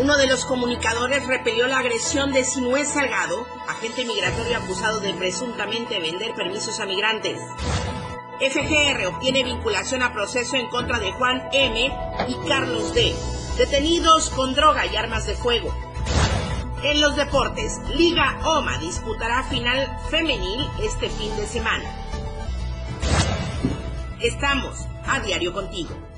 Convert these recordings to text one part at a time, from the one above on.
Uno de los comunicadores repelió la agresión de Sinué Salgado, agente migratorio acusado de presuntamente vender permisos a migrantes. FGR obtiene vinculación a proceso en contra de Juan M. y Carlos D., detenidos con droga y armas de fuego. En los deportes, Liga OMA disputará final femenil este fin de semana. Estamos a diario contigo.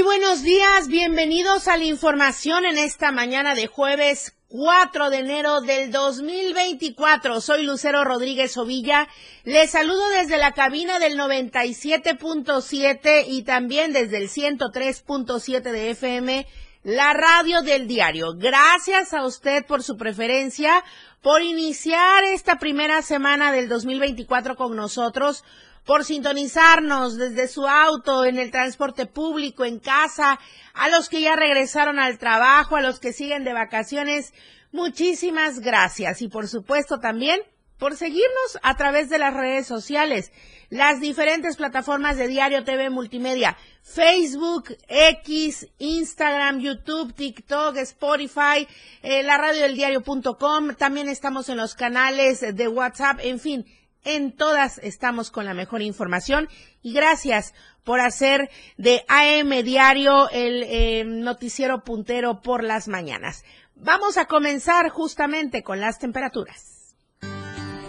Muy buenos días, bienvenidos a la información en esta mañana de jueves 4 de enero del 2024. Soy Lucero Rodríguez Ovilla. Les saludo desde la cabina del 97.7 y también desde el 103.7 de FM, la radio del diario. Gracias a usted por su preferencia, por iniciar esta primera semana del 2024 con nosotros por sintonizarnos desde su auto, en el transporte público, en casa, a los que ya regresaron al trabajo, a los que siguen de vacaciones. Muchísimas gracias y por supuesto también por seguirnos a través de las redes sociales, las diferentes plataformas de Diario TV Multimedia, Facebook, X, Instagram, YouTube, TikTok, Spotify, eh, la radio del diario.com, también estamos en los canales de WhatsApp, en fin, en todas estamos con la mejor información y gracias por hacer de AM Diario el eh, noticiero puntero por las mañanas. Vamos a comenzar justamente con las temperaturas.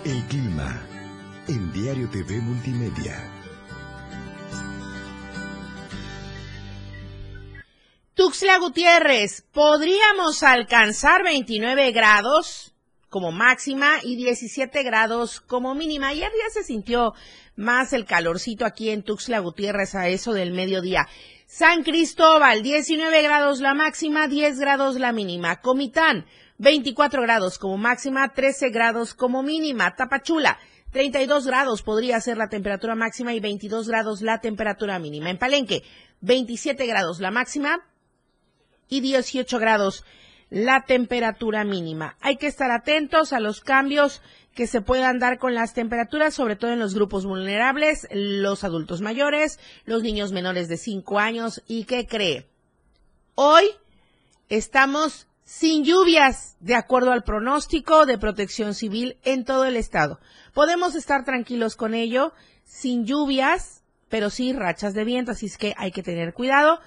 El clima en Diario TV Multimedia. Tuxtla Gutiérrez, ¿podríamos alcanzar 29 grados? Como máxima y 17 grados como mínima. Ayer ya se sintió más el calorcito aquí en Tuxtla Gutiérrez a eso del mediodía. San Cristóbal, 19 grados la máxima, 10 grados la mínima. Comitán, 24 grados como máxima, 13 grados como mínima. Tapachula, 32 grados podría ser la temperatura máxima y 22 grados la temperatura mínima. En Palenque, 27 grados la máxima y 18 grados la temperatura mínima. Hay que estar atentos a los cambios que se puedan dar con las temperaturas, sobre todo en los grupos vulnerables, los adultos mayores, los niños menores de 5 años. ¿Y qué cree? Hoy estamos sin lluvias, de acuerdo al pronóstico de protección civil en todo el estado. Podemos estar tranquilos con ello, sin lluvias, pero sí rachas de viento, así es que hay que tener cuidado.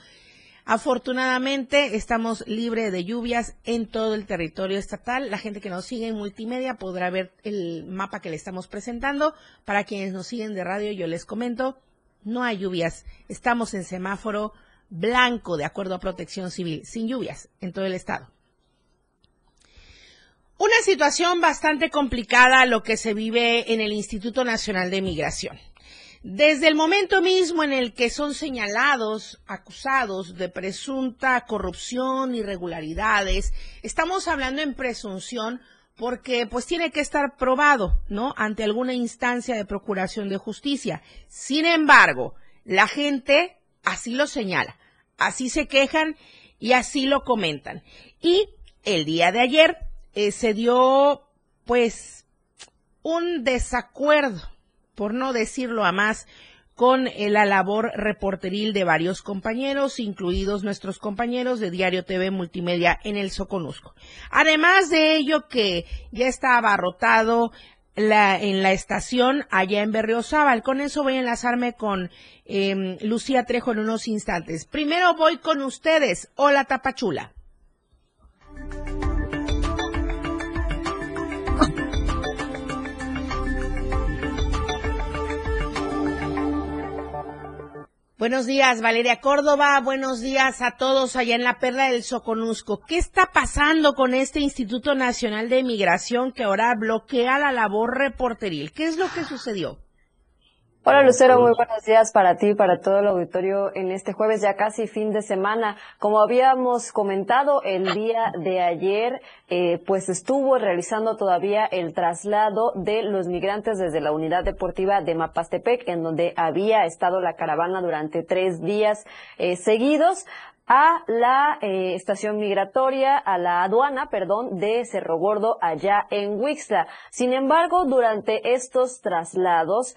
Afortunadamente estamos libres de lluvias en todo el territorio estatal. La gente que nos sigue en multimedia podrá ver el mapa que le estamos presentando. Para quienes nos siguen de radio, yo les comento, no hay lluvias. Estamos en semáforo blanco de acuerdo a protección civil, sin lluvias en todo el estado. Una situación bastante complicada lo que se vive en el Instituto Nacional de Migración. Desde el momento mismo en el que son señalados, acusados de presunta corrupción, irregularidades, estamos hablando en presunción porque pues tiene que estar probado, ¿no? Ante alguna instancia de procuración de justicia. Sin embargo, la gente así lo señala, así se quejan y así lo comentan. Y el día de ayer eh, se dio pues un desacuerdo por no decirlo a más, con la labor reporteril de varios compañeros, incluidos nuestros compañeros de Diario TV Multimedia en el Soconusco. Además de ello que ya está abarrotado la, en la estación allá en Berriozábal. Con eso voy a enlazarme con em, Lucía Trejo en unos instantes. Primero voy con ustedes. Hola Tapachula. Buenos días, Valeria Córdoba. Buenos días a todos allá en la Perla del Soconusco. ¿Qué está pasando con este Instituto Nacional de Migración que ahora bloquea la labor reporteril? ¿Qué es lo que sucedió? Hola Lucero, muy buenos días para ti y para todo el auditorio en este jueves ya casi fin de semana. Como habíamos comentado el día de ayer, eh, pues estuvo realizando todavía el traslado de los migrantes desde la unidad deportiva de Mapastepec, en donde había estado la caravana durante tres días eh, seguidos a la eh, estación migratoria, a la aduana, perdón, de Cerro Gordo allá en Huixla. Sin embargo, durante estos traslados,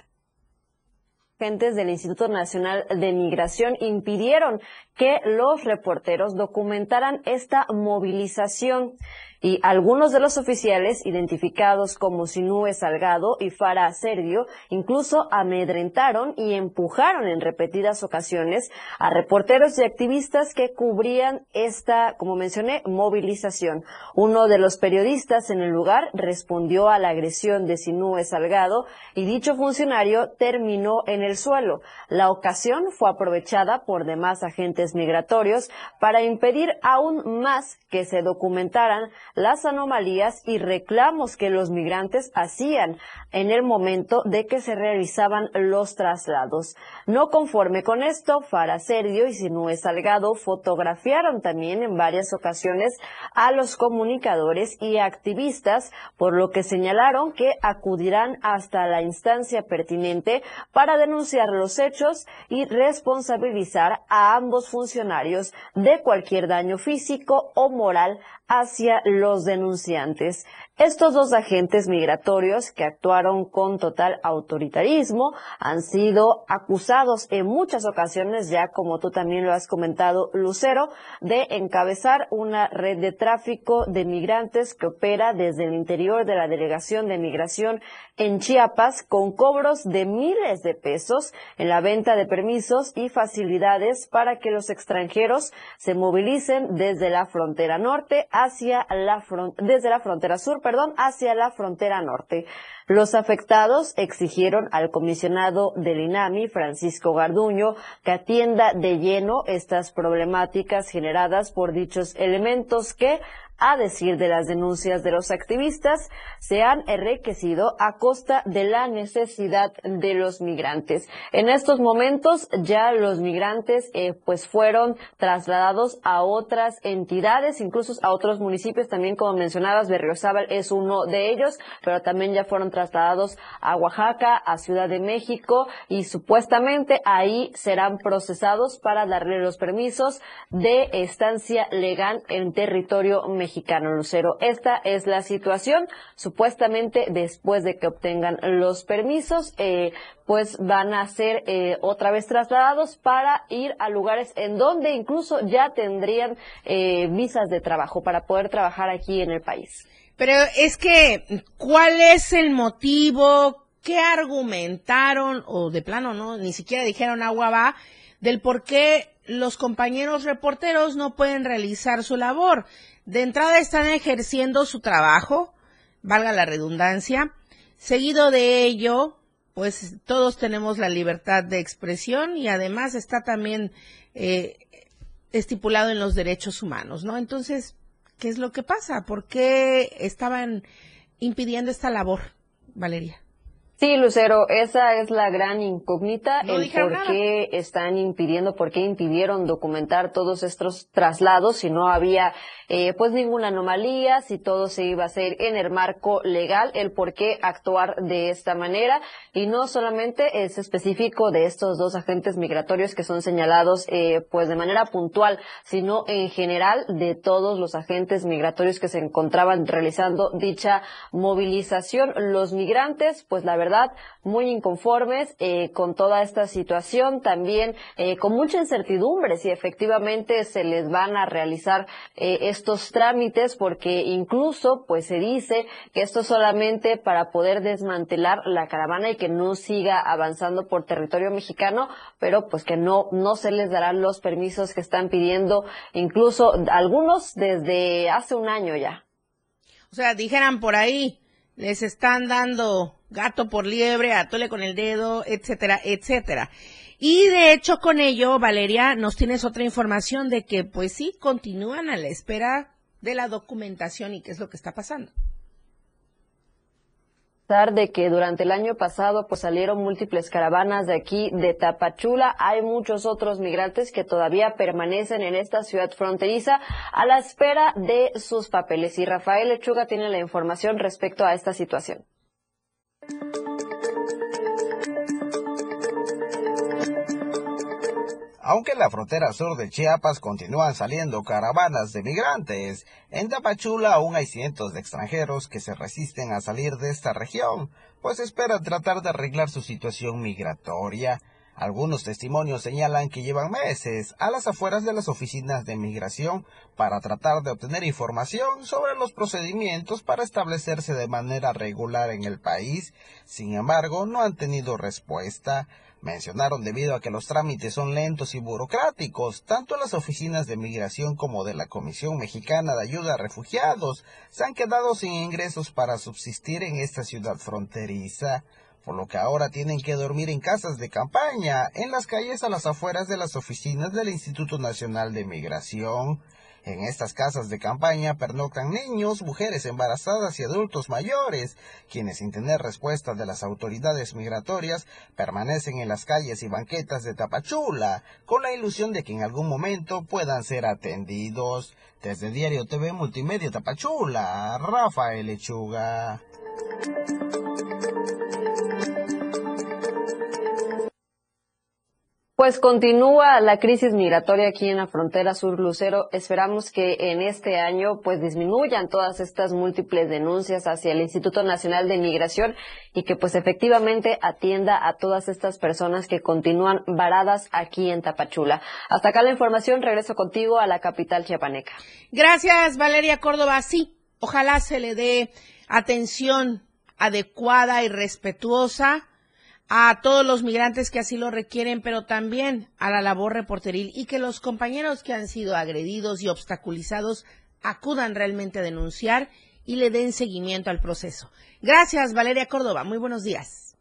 agentes del Instituto Nacional de Migración impidieron que los reporteros documentaran esta movilización y algunos de los oficiales, identificados como Sinúe Salgado y Fara Sergio, incluso amedrentaron y empujaron en repetidas ocasiones a reporteros y activistas que cubrían esta, como mencioné, movilización. Uno de los periodistas en el lugar respondió a la agresión de Sinúe Salgado y dicho funcionario terminó en el suelo. La ocasión fue aprovechada por demás agentes migratorios para impedir aún más que se documentaran las anomalías y reclamos que los migrantes hacían en el momento de que se realizaban los traslados. No conforme con esto, Fara Sergio y Sinúe Salgado fotografiaron también en varias ocasiones a los comunicadores y activistas, por lo que señalaron que acudirán hasta la instancia pertinente para denunciar los hechos y responsabilizar a ambos funcionarios de cualquier daño físico o moral hacia los denunciantes. Estos dos agentes migratorios que actuaron con total autoritarismo han sido acusados en muchas ocasiones, ya como tú también lo has comentado, Lucero, de encabezar una red de tráfico de migrantes que opera desde el interior de la Delegación de Migración en Chiapas con cobros de miles de pesos en la venta de permisos y facilidades para que los extranjeros se movilicen desde la frontera norte hacia la desde la frontera sur perdón, hacia la frontera norte. Los afectados exigieron al comisionado del INAMI, Francisco Garduño, que atienda de lleno estas problemáticas generadas por dichos elementos que, a decir de las denuncias de los activistas, se han enriquecido a costa de la necesidad de los migrantes. En estos momentos ya los migrantes eh, pues fueron trasladados a otras entidades, incluso a otros municipios, también como mencionabas, Berriozábal es uno de ellos, pero también ya fueron trasladados a Oaxaca, a Ciudad de México y supuestamente ahí serán procesados para darle los permisos de estancia legal en territorio mexicano Lucero. Esta es la situación. Supuestamente, después de que obtengan los permisos, eh, pues van a ser eh, otra vez trasladados para ir a lugares en donde incluso ya tendrían eh, visas de trabajo para poder trabajar aquí en el país. Pero es que, ¿cuál es el motivo? ¿Qué argumentaron? O de plano, ¿no? Ni siquiera dijeron agua va del por qué los compañeros reporteros no pueden realizar su labor. De entrada están ejerciendo su trabajo, valga la redundancia. Seguido de ello, pues todos tenemos la libertad de expresión y además está también eh, estipulado en los derechos humanos, ¿no? Entonces, ¿qué es lo que pasa? ¿Por qué estaban impidiendo esta labor, Valeria? Sí, Lucero, esa es la gran incógnita, el por qué están impidiendo, por qué impidieron documentar todos estos traslados si no había eh, pues ninguna anomalía, si todo se iba a hacer en el marco legal, el por qué actuar de esta manera y no solamente es específico de estos dos agentes migratorios que son señalados eh, pues de manera puntual, sino en general de todos los agentes migratorios que se encontraban realizando dicha movilización. Los migrantes, pues la verdad verdad, muy inconformes eh, con toda esta situación, también eh, con mucha incertidumbre si efectivamente se les van a realizar eh, estos trámites, porque incluso pues se dice que esto es solamente para poder desmantelar la caravana y que no siga avanzando por territorio mexicano, pero pues que no, no se les darán los permisos que están pidiendo, incluso algunos desde hace un año ya. O sea, dijeran por ahí, les están dando gato por liebre, atole con el dedo, etcétera, etcétera. Y de hecho con ello, Valeria, nos tienes otra información de que pues sí, continúan a la espera de la documentación y qué es lo que está pasando de que durante el año pasado pues salieron múltiples caravanas de aquí de Tapachula, hay muchos otros migrantes que todavía permanecen en esta ciudad fronteriza a la espera de sus papeles y Rafael Lechuga tiene la información respecto a esta situación. Aunque en la frontera sur de Chiapas continúan saliendo caravanas de migrantes, en Tapachula aún hay cientos de extranjeros que se resisten a salir de esta región, pues esperan tratar de arreglar su situación migratoria. Algunos testimonios señalan que llevan meses a las afueras de las oficinas de migración para tratar de obtener información sobre los procedimientos para establecerse de manera regular en el país. Sin embargo, no han tenido respuesta. Mencionaron debido a que los trámites son lentos y burocráticos, tanto las oficinas de migración como de la Comisión Mexicana de Ayuda a Refugiados se han quedado sin ingresos para subsistir en esta ciudad fronteriza por lo que ahora tienen que dormir en casas de campaña, en las calles a las afueras de las oficinas del Instituto Nacional de Migración. En estas casas de campaña pernoctan niños, mujeres embarazadas y adultos mayores, quienes sin tener respuesta de las autoridades migratorias permanecen en las calles y banquetas de Tapachula, con la ilusión de que en algún momento puedan ser atendidos. Desde Diario TV Multimedia Tapachula, Rafael Lechuga. Pues continúa la crisis migratoria aquí en la frontera sur Lucero. Esperamos que en este año pues disminuyan todas estas múltiples denuncias hacia el Instituto Nacional de Migración y que pues efectivamente atienda a todas estas personas que continúan varadas aquí en Tapachula. Hasta acá la información. Regreso contigo a la capital chiapaneca. Gracias, Valeria Córdoba. Sí, ojalá se le dé atención adecuada y respetuosa a todos los migrantes que así lo requieren, pero también a la labor reporteril y que los compañeros que han sido agredidos y obstaculizados acudan realmente a denunciar y le den seguimiento al proceso. Gracias, Valeria Córdoba. Muy buenos días.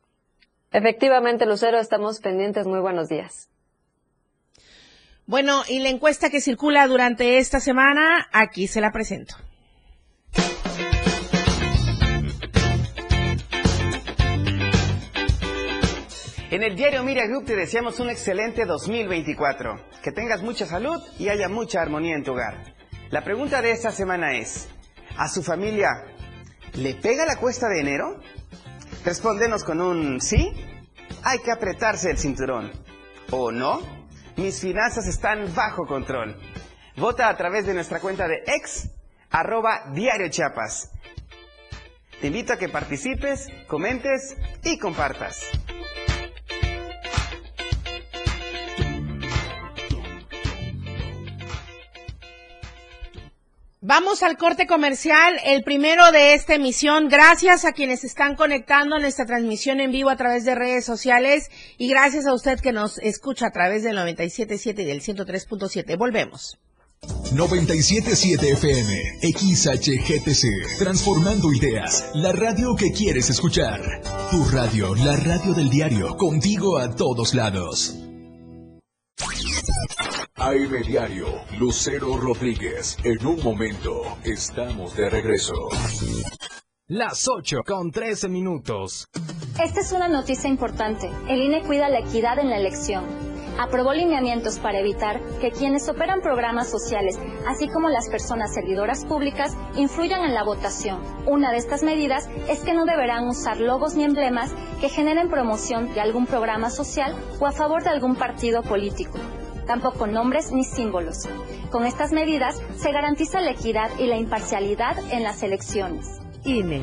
Efectivamente, Lucero, estamos pendientes. Muy buenos días. Bueno, y la encuesta que circula durante esta semana, aquí se la presento. En el diario Mira Group te deseamos un excelente 2024. Que tengas mucha salud y haya mucha armonía en tu hogar. La pregunta de esta semana es, ¿a su familia le pega la cuesta de enero? Respóndenos con un sí. Hay que apretarse el cinturón. ¿O no? Mis finanzas están bajo control. Vota a través de nuestra cuenta de ex arroba diario Chiapas. Te invito a que participes, comentes y compartas. Vamos al corte comercial, el primero de esta emisión. Gracias a quienes están conectando en esta transmisión en vivo a través de redes sociales y gracias a usted que nos escucha a través del 97.7 y del 103.7. Volvemos. 97.7 FM, XHGTC, transformando ideas, la radio que quieres escuchar. Tu radio, la radio del diario, contigo a todos lados. AM Diario, Lucero Rodríguez. En un momento, estamos de regreso. Las 8 con 13 minutos. Esta es una noticia importante. El INE cuida la equidad en la elección. Aprobó lineamientos para evitar que quienes operan programas sociales, así como las personas servidoras públicas, influyan en la votación. Una de estas medidas es que no deberán usar logos ni emblemas que generen promoción de algún programa social o a favor de algún partido político tampoco nombres ni símbolos. Con estas medidas se garantiza la equidad y la imparcialidad en las elecciones. INE.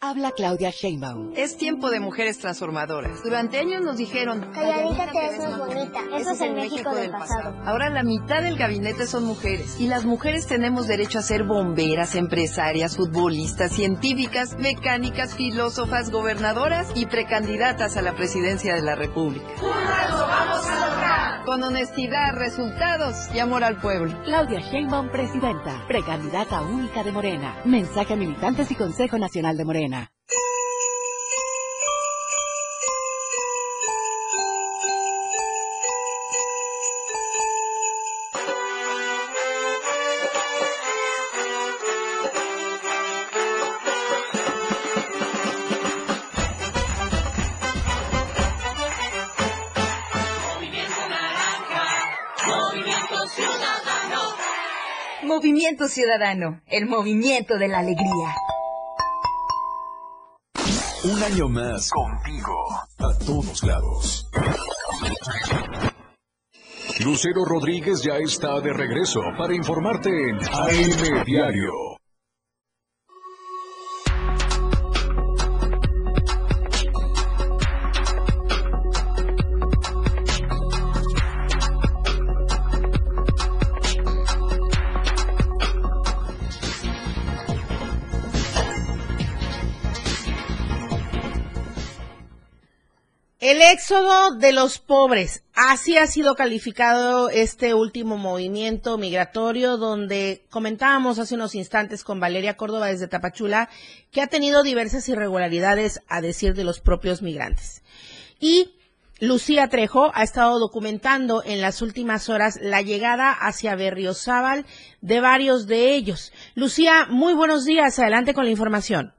Habla Claudia Sheinbaum. Es tiempo de mujeres transformadoras. Durante años nos dijeron, calladita te ves más bonita. Eso es el México del pasado. Ahora la mitad del gabinete son mujeres. Y las mujeres tenemos derecho a ser bomberas, empresarias, futbolistas, científicas, mecánicas, filósofas, gobernadoras y precandidatas a la presidencia de la República. ¡Juntas lo vamos a lograr! Con honestidad, resultados y amor al pueblo. Claudia Sheinbaum, presidenta. Precandidata única de Morena. Mensaje a militantes y Consejo Nacional de Morena. Movimiento Ciudadano, el movimiento de la alegría. Un año más contigo a todos lados. Lucero Rodríguez ya está de regreso para informarte en AM Diario. Éxodo de los pobres. Así ha sido calificado este último movimiento migratorio donde comentábamos hace unos instantes con Valeria Córdoba desde Tapachula que ha tenido diversas irregularidades a decir de los propios migrantes. Y Lucía Trejo ha estado documentando en las últimas horas la llegada hacia Berriozábal de varios de ellos. Lucía, muy buenos días. Adelante con la información.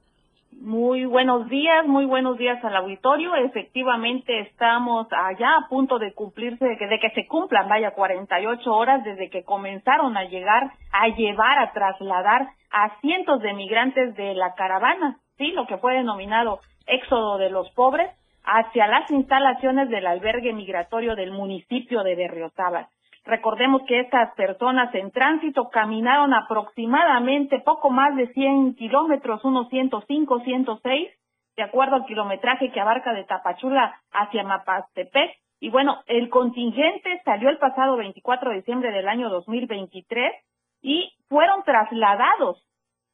Muy buenos días, muy buenos días al auditorio. Efectivamente, estamos allá a punto de cumplirse, de que, de que se cumplan, vaya, 48 horas desde que comenzaron a llegar, a llevar, a trasladar a cientos de migrantes de la caravana, sí, lo que fue denominado éxodo de los pobres, hacia las instalaciones del albergue migratorio del municipio de Berriozábal. Recordemos que estas personas en tránsito caminaron aproximadamente poco más de 100 kilómetros, unos 105, 106, de acuerdo al kilometraje que abarca de Tapachula hacia Mapastepec. Y bueno, el contingente salió el pasado 24 de diciembre del año 2023 y fueron trasladados,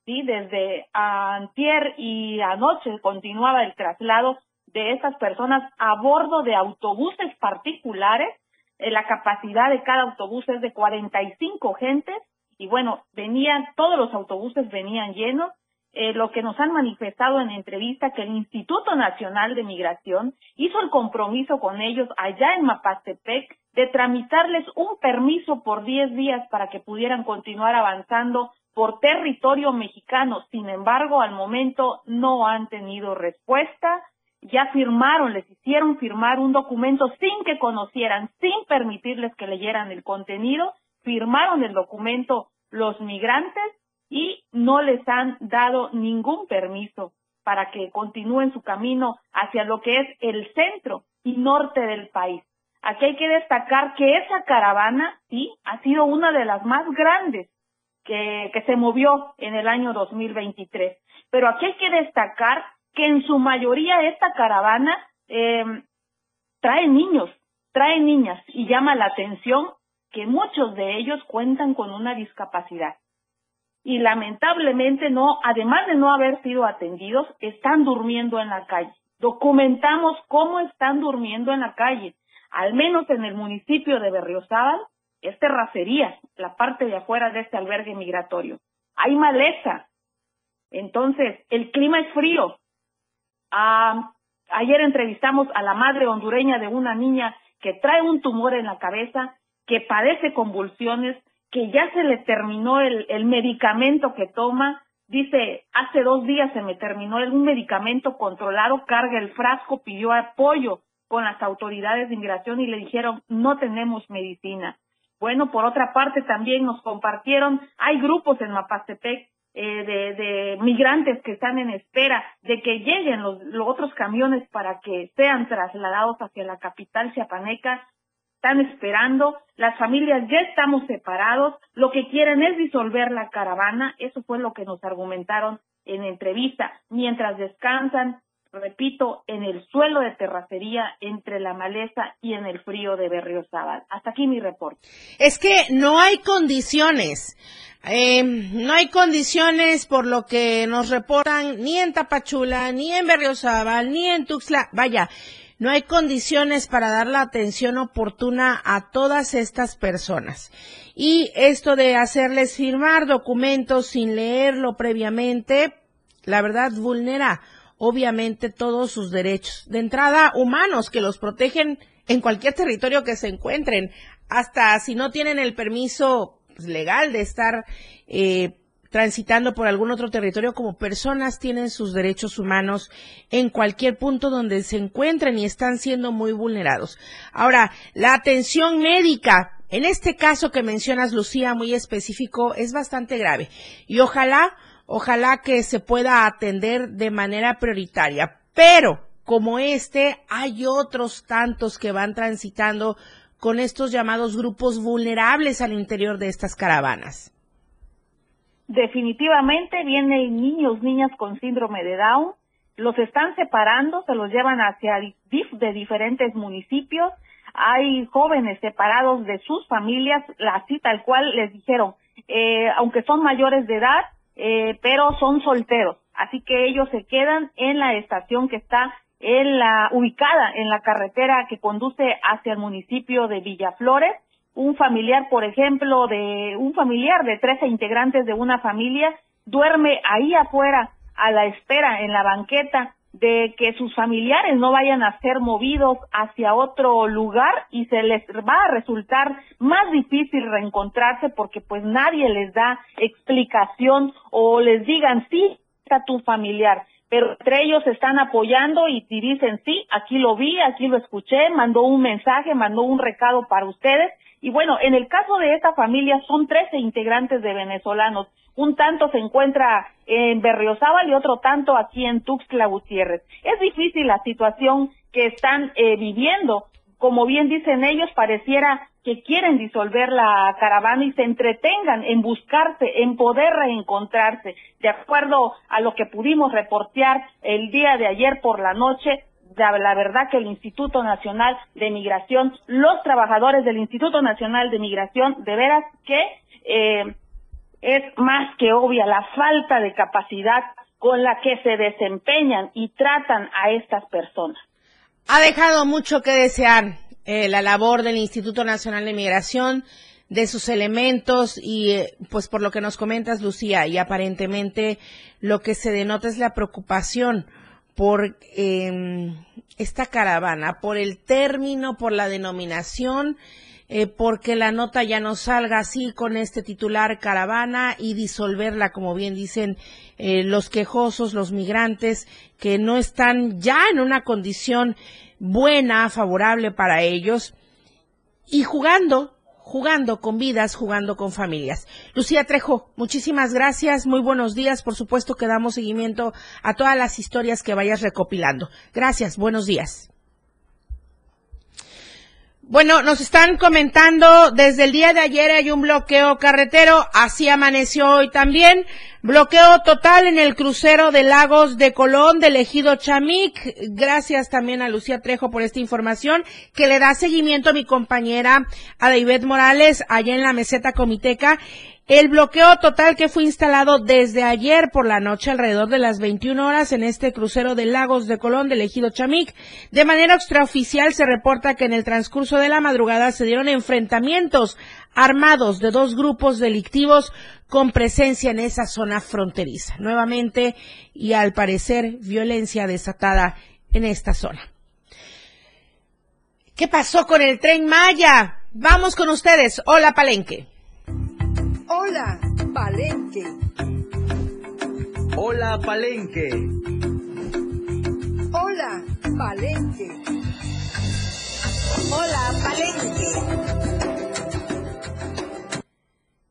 ¿sí? Desde antier y anoche continuaba el traslado de estas personas a bordo de autobuses particulares la capacidad de cada autobús es de 45 gentes y bueno, venían, todos los autobuses venían llenos. Eh, lo que nos han manifestado en entrevista que el Instituto Nacional de Migración hizo el compromiso con ellos allá en Mapastepec de tramitarles un permiso por 10 días para que pudieran continuar avanzando por territorio mexicano. Sin embargo, al momento no han tenido respuesta ya firmaron, les hicieron firmar un documento sin que conocieran, sin permitirles que leyeran el contenido, firmaron el documento los migrantes y no les han dado ningún permiso para que continúen su camino hacia lo que es el centro y norte del país. Aquí hay que destacar que esa caravana, sí, ha sido una de las más grandes que, que se movió en el año 2023. Pero aquí hay que destacar que en su mayoría esta caravana eh, trae niños, trae niñas y llama la atención que muchos de ellos cuentan con una discapacidad. Y lamentablemente no, además de no haber sido atendidos, están durmiendo en la calle. Documentamos cómo están durmiendo en la calle. Al menos en el municipio de Berriozábal, es terracería, la parte de afuera de este albergue migratorio. Hay maleza. Entonces, el clima es frío, ayer entrevistamos a la madre hondureña de una niña que trae un tumor en la cabeza, que padece convulsiones, que ya se le terminó el, el medicamento que toma. Dice, hace dos días se me terminó un medicamento controlado, carga el frasco, pidió apoyo con las autoridades de inmigración y le dijeron, no tenemos medicina. Bueno, por otra parte también nos compartieron, hay grupos en Mapastepec eh, de, de, migrantes que están en espera de que lleguen los, los, otros camiones para que sean trasladados hacia la capital chiapaneca. Están esperando, las familias ya estamos separados, lo que quieren es disolver la caravana, eso fue lo que nos argumentaron en entrevista, mientras descansan, repito, en el suelo de terracería entre la maleza y en el frío de Berriozábal. Hasta aquí mi reporte. Es que no hay condiciones. Eh, no hay condiciones por lo que nos reportan ni en Tapachula, ni en Berriozábal, ni en Tuxtla. Vaya, no hay condiciones para dar la atención oportuna a todas estas personas. Y esto de hacerles firmar documentos sin leerlo previamente, la verdad vulnera obviamente todos sus derechos. De entrada, humanos que los protegen en cualquier territorio que se encuentren, hasta si no tienen el permiso pues, legal de estar eh, transitando por algún otro territorio como personas tienen sus derechos humanos en cualquier punto donde se encuentren y están siendo muy vulnerados. Ahora, la atención médica en este caso que mencionas, Lucía, muy específico, es bastante grave. Y ojalá, ojalá que se pueda atender de manera prioritaria. Pero, como este, hay otros tantos que van transitando con estos llamados grupos vulnerables al interior de estas caravanas. Definitivamente vienen niños, niñas con síndrome de Down, los están separando, se los llevan hacia de diferentes municipios, hay jóvenes separados de sus familias, así tal cual les dijeron, eh, aunque son mayores de edad, eh, pero son solteros, así que ellos se quedan en la estación que está en la ubicada en la carretera que conduce hacia el municipio de Villaflores. Un familiar, por ejemplo, de un familiar de 13 integrantes de una familia duerme ahí afuera a la espera en la banqueta de que sus familiares no vayan a ser movidos hacia otro lugar y se les va a resultar más difícil reencontrarse porque pues nadie les da explicación o les digan sí está tu familiar pero entre ellos están apoyando y, dicen, sí, aquí lo vi, aquí lo escuché, mandó un mensaje, mandó un recado para ustedes. Y bueno, en el caso de esta familia son 13 integrantes de venezolanos. Un tanto se encuentra en Berriozábal y otro tanto aquí en Tuxtla Gutiérrez. Es difícil la situación que están eh, viviendo. Como bien dicen ellos, pareciera que quieren disolver la caravana y se entretengan en buscarse, en poder reencontrarse. De acuerdo a lo que pudimos reportear el día de ayer por la noche, la verdad que el Instituto Nacional de Migración, los trabajadores del Instituto Nacional de Migración, de veras que eh, es más que obvia la falta de capacidad con la que se desempeñan y tratan a estas personas. Ha dejado mucho que desear eh, la labor del Instituto Nacional de Migración, de sus elementos y eh, pues por lo que nos comentas Lucía y aparentemente lo que se denota es la preocupación por em, esta caravana, por el término, por la denominación, eh, porque la nota ya no salga así con este titular caravana y disolverla, como bien dicen los quejosos, los migrantes, que no están ya en una condición buena, favorable para ellos y jugando, jugando con vidas, jugando con familias. Lucía Trejo, muchísimas gracias, muy buenos días, por supuesto que damos seguimiento a todas las historias que vayas recopilando. Gracias, buenos días. Bueno, nos están comentando desde el día de ayer hay un bloqueo carretero, así amaneció hoy también. Bloqueo total en el crucero de Lagos de Colón del ejido Chamic. Gracias también a Lucía Trejo por esta información que le da seguimiento a mi compañera Adaibet Morales allá en la meseta comiteca. El bloqueo total que fue instalado desde ayer por la noche alrededor de las 21 horas en este crucero de Lagos de Colón del ejido Chamic. De manera extraoficial se reporta que en el transcurso de la madrugada se dieron enfrentamientos armados de dos grupos delictivos con presencia en esa zona fronteriza. Nuevamente y al parecer violencia desatada en esta zona. ¿Qué pasó con el tren Maya? Vamos con ustedes. Hola Palenque. Hola, Palenque. Hola, Palenque. Hola, Palenque. Hola, Palenque.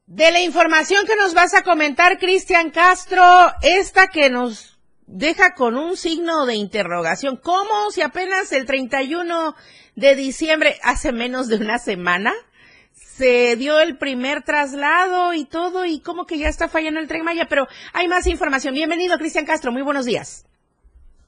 De la información que nos vas a comentar, Cristian Castro, esta que nos deja con un signo de interrogación. ¿Cómo si apenas el 31 de diciembre, hace menos de una semana, se dio el primer traslado y todo, y como que ya está fallando el tren Maya, pero hay más información. Bienvenido, Cristian Castro, muy buenos días.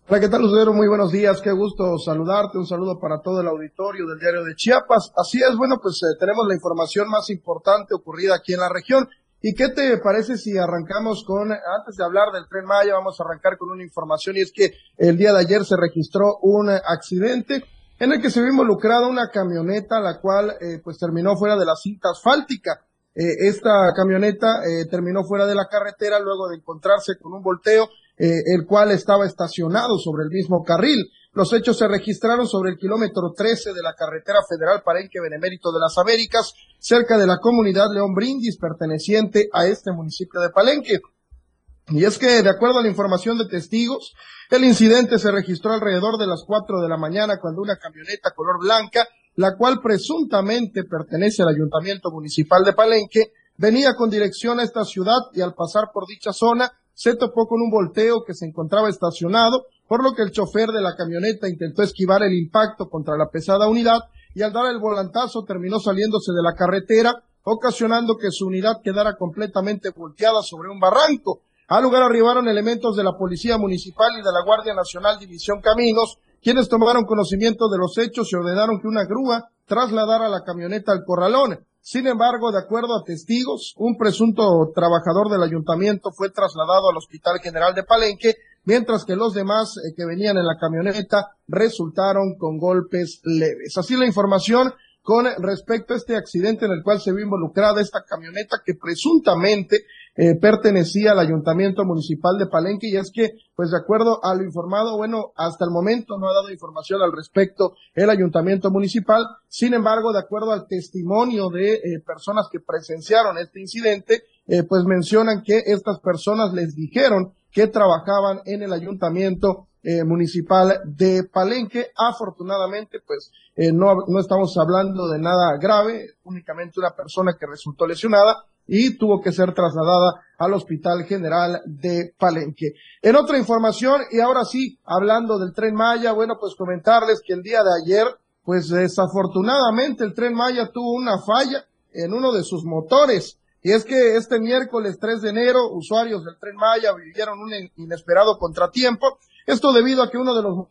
Hola, ¿qué tal, Lucero? Muy buenos días, qué gusto saludarte, un saludo para todo el auditorio del diario de Chiapas. Así es, bueno, pues eh, tenemos la información más importante ocurrida aquí en la región. ¿Y qué te parece si arrancamos con, antes de hablar del tren Maya, vamos a arrancar con una información y es que el día de ayer se registró un accidente en el que se vio involucrada una camioneta, la cual eh, pues terminó fuera de la cinta asfáltica. Eh, esta camioneta eh, terminó fuera de la carretera luego de encontrarse con un volteo, el cual estaba estacionado sobre el mismo carril. Los hechos se registraron sobre el kilómetro 13 de la carretera federal Parenque Benemérito de las Américas, cerca de la comunidad León Brindis, perteneciente a este municipio de Palenque. Y es que, de acuerdo a la información de testigos, el incidente se registró alrededor de las 4 de la mañana cuando una camioneta color blanca la cual presuntamente pertenece al Ayuntamiento Municipal de Palenque, venía con dirección a esta ciudad y al pasar por dicha zona se topó con un volteo que se encontraba estacionado, por lo que el chofer de la camioneta intentó esquivar el impacto contra la pesada unidad y al dar el volantazo terminó saliéndose de la carretera, ocasionando que su unidad quedara completamente volteada sobre un barranco. Al lugar arribaron elementos de la Policía Municipal y de la Guardia Nacional División Caminos, quienes tomaron conocimiento de los hechos y ordenaron que una grúa trasladara la camioneta al corralón. Sin embargo, de acuerdo a testigos, un presunto trabajador del ayuntamiento fue trasladado al Hospital General de Palenque, mientras que los demás eh, que venían en la camioneta resultaron con golpes leves. Así la información con respecto a este accidente en el cual se vio involucrada esta camioneta que presuntamente eh, pertenecía al Ayuntamiento Municipal de Palenque y es que, pues de acuerdo a lo informado, bueno, hasta el momento no ha dado información al respecto el Ayuntamiento Municipal, sin embargo, de acuerdo al testimonio de eh, personas que presenciaron este incidente, eh, pues mencionan que estas personas les dijeron que trabajaban en el Ayuntamiento eh, municipal de Palenque. Afortunadamente, pues eh, no, no estamos hablando de nada grave, únicamente una persona que resultó lesionada y tuvo que ser trasladada al Hospital General de Palenque. En otra información, y ahora sí, hablando del tren Maya, bueno, pues comentarles que el día de ayer, pues desafortunadamente el tren Maya tuvo una falla en uno de sus motores. Y es que este miércoles 3 de enero, usuarios del tren Maya vivieron un inesperado contratiempo esto debido a que uno de los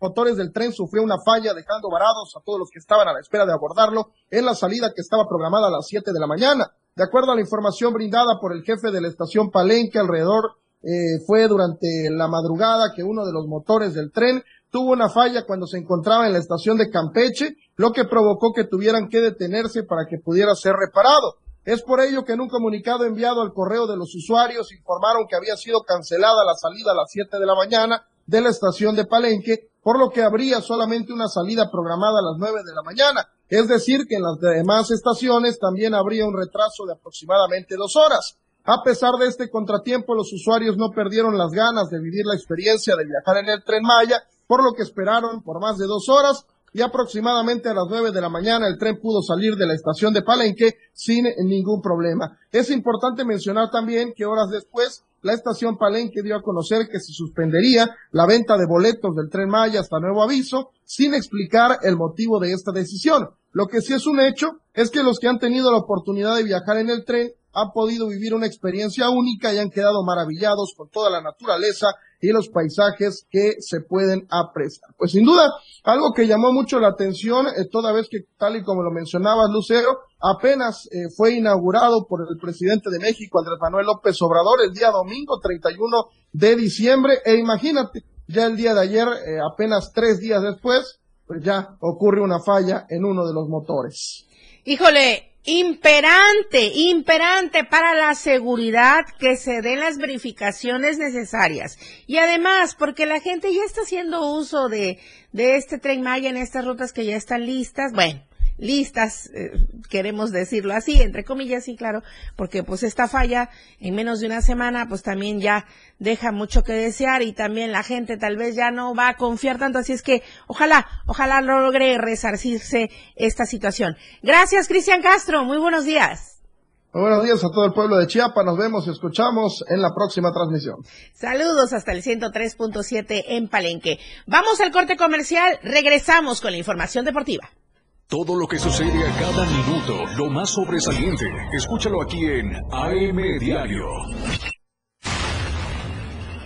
motores del tren sufrió una falla dejando varados a todos los que estaban a la espera de abordarlo en la salida que estaba programada a las 7 de la mañana. De acuerdo a la información brindada por el jefe de la estación Palenque, alrededor eh, fue durante la madrugada que uno de los motores del tren tuvo una falla cuando se encontraba en la estación de Campeche, lo que provocó que tuvieran que detenerse para que pudiera ser reparado. Es por ello que en un comunicado enviado al correo de los usuarios informaron que había sido cancelada la salida a las 7 de la mañana de la estación de Palenque, por lo que habría solamente una salida programada a las 9 de la mañana. Es decir, que en las demás estaciones también habría un retraso de aproximadamente dos horas. A pesar de este contratiempo, los usuarios no perdieron las ganas de vivir la experiencia de viajar en el tren Maya, por lo que esperaron por más de dos horas y aproximadamente a las nueve de la mañana el tren pudo salir de la estación de Palenque sin ningún problema. Es importante mencionar también que horas después la estación Palenque dio a conocer que se suspendería la venta de boletos del tren Maya hasta nuevo aviso, sin explicar el motivo de esta decisión. Lo que sí es un hecho es que los que han tenido la oportunidad de viajar en el tren han podido vivir una experiencia única y han quedado maravillados con toda la naturaleza y los paisajes que se pueden apreciar. Pues sin duda, algo que llamó mucho la atención, eh, toda vez que, tal y como lo mencionabas, Lucero, apenas eh, fue inaugurado por el presidente de México, Andrés Manuel López Obrador, el día domingo 31 de diciembre, e imagínate, ya el día de ayer, eh, apenas tres días después, pues ya ocurre una falla en uno de los motores. Híjole, imperante, imperante para la seguridad que se den las verificaciones necesarias. Y además, porque la gente ya está haciendo uso de, de este tren Maya en estas rutas que ya están listas, bueno, listas, eh, queremos decirlo así, entre comillas, sí, claro, porque pues esta falla en menos de una semana pues también ya deja mucho que desear y también la gente tal vez ya no va a confiar tanto, así es que ojalá, ojalá logre resarcirse esta situación. Gracias, Cristian Castro, muy buenos días. buenos días a todo el pueblo de Chiapas. Nos vemos y escuchamos en la próxima transmisión. Saludos hasta el 103.7 en Palenque. Vamos al corte comercial. Regresamos con la información deportiva. Todo lo que sucede a cada minuto, lo más sobresaliente, escúchalo aquí en AM Diario.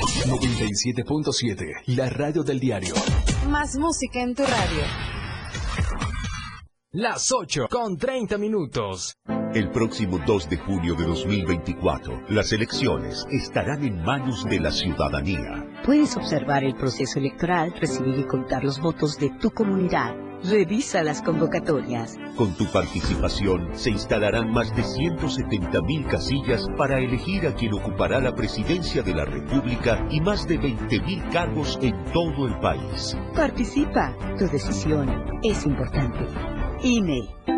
97.7, la radio del diario. Más música en tu radio. Las 8 con 30 minutos. El próximo 2 de junio de 2024, las elecciones estarán en manos de la ciudadanía. Puedes observar el proceso electoral, recibir y contar los votos de tu comunidad Revisa las convocatorias. Con tu participación se instalarán más de 170 mil casillas para elegir a quien ocupará la presidencia de la República y más de 20 mil cargos en todo el país. Participa. Tu decisión es importante. INE.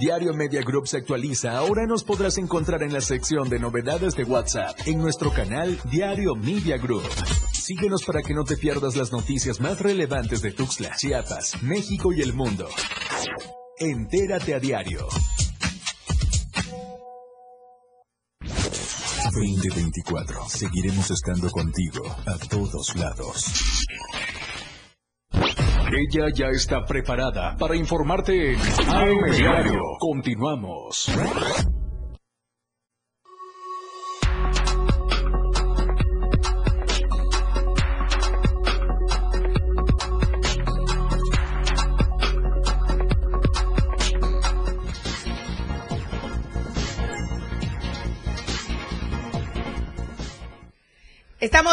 Diario Media Group se actualiza. Ahora nos podrás encontrar en la sección de novedades de WhatsApp en nuestro canal Diario Media Group. Síguenos para que no te pierdas las noticias más relevantes de Tuxtla, Chiapas, México y el mundo. Entérate a diario. 2024. Seguiremos estando contigo a todos lados. Ella ya está preparada para informarte en. Continuamos.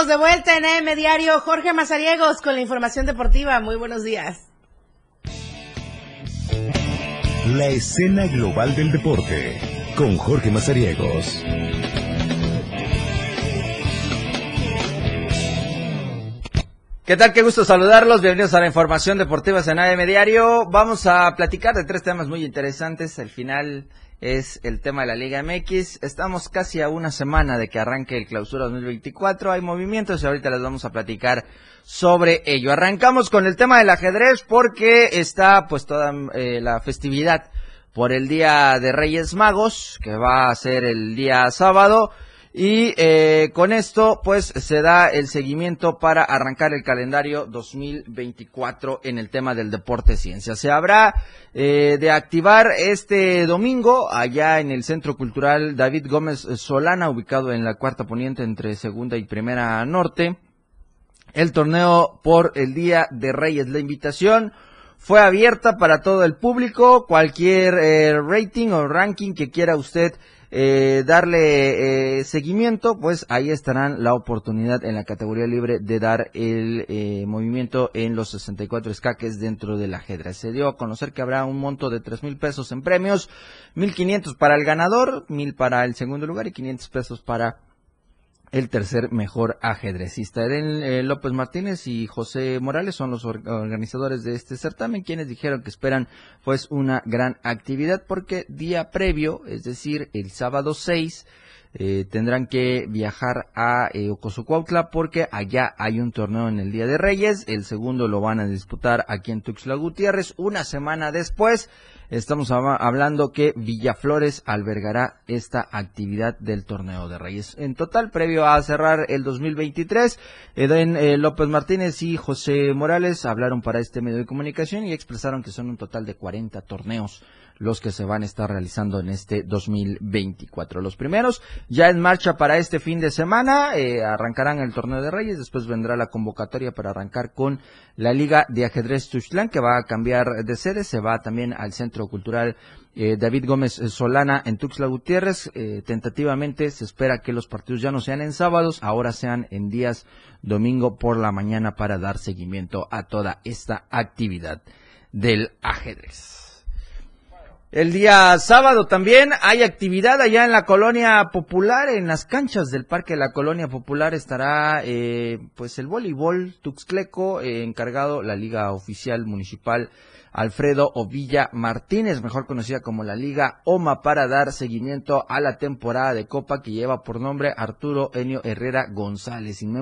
De vuelta en AM Diario. Jorge Mazariegos con la información deportiva. Muy buenos días. La escena global del deporte con Jorge Mazariegos. ¿Qué tal? Qué gusto saludarlos. Bienvenidos a la información deportiva en AM Diario. Vamos a platicar de tres temas muy interesantes. El final es el tema de la Liga MX. Estamos casi a una semana de que arranque el clausura 2024. Hay movimientos y ahorita les vamos a platicar sobre ello. Arrancamos con el tema del ajedrez porque está pues toda eh, la festividad por el Día de Reyes Magos, que va a ser el día sábado. Y eh, con esto, pues, se da el seguimiento para arrancar el calendario 2024 en el tema del deporte ciencia. Se habrá eh, de activar este domingo allá en el Centro Cultural David Gómez Solana, ubicado en la cuarta poniente entre segunda y primera norte, el torneo por el Día de Reyes. La invitación fue abierta para todo el público, cualquier eh, rating o ranking que quiera usted eh, darle eh, seguimiento, pues ahí estarán la oportunidad en la categoría libre de dar el eh, movimiento en los 64 escaques dentro del ajedrez. Se dio a conocer que habrá un monto de tres mil pesos en premios, mil quinientos para el ganador, mil para el segundo lugar y 500 pesos para el tercer mejor ajedrecista. Eden eh, López Martínez y José Morales son los organizadores de este certamen, quienes dijeron que esperan pues una gran actividad porque día previo, es decir, el sábado 6, eh, tendrán que viajar a eh, porque allá hay un torneo en el Día de Reyes, el segundo lo van a disputar aquí en Tuxtla Gutiérrez, una semana después Estamos hablando que Villaflores albergará esta actividad del torneo de Reyes. En total, previo a cerrar el 2023, Eden eh, López Martínez y José Morales hablaron para este medio de comunicación y expresaron que son un total de 40 torneos los que se van a estar realizando en este 2024. Los primeros ya en marcha para este fin de semana, eh, arrancarán el torneo de Reyes, después vendrá la convocatoria para arrancar con la Liga de Ajedrez Tuxtlán, que va a cambiar de sede, se va también al Centro Cultural eh, David Gómez Solana en Tuxtla Gutiérrez. Eh, tentativamente se espera que los partidos ya no sean en sábados, ahora sean en días domingo por la mañana para dar seguimiento a toda esta actividad del ajedrez. El día sábado también hay actividad allá en la colonia popular, en las canchas del parque de la colonia popular estará eh, pues el voleibol Tuxcleco, eh, encargado la liga oficial municipal Alfredo Ovilla Martínez, mejor conocida como la Liga OMA, para dar seguimiento a la temporada de Copa que lleva por nombre Arturo Enio Herrera González. In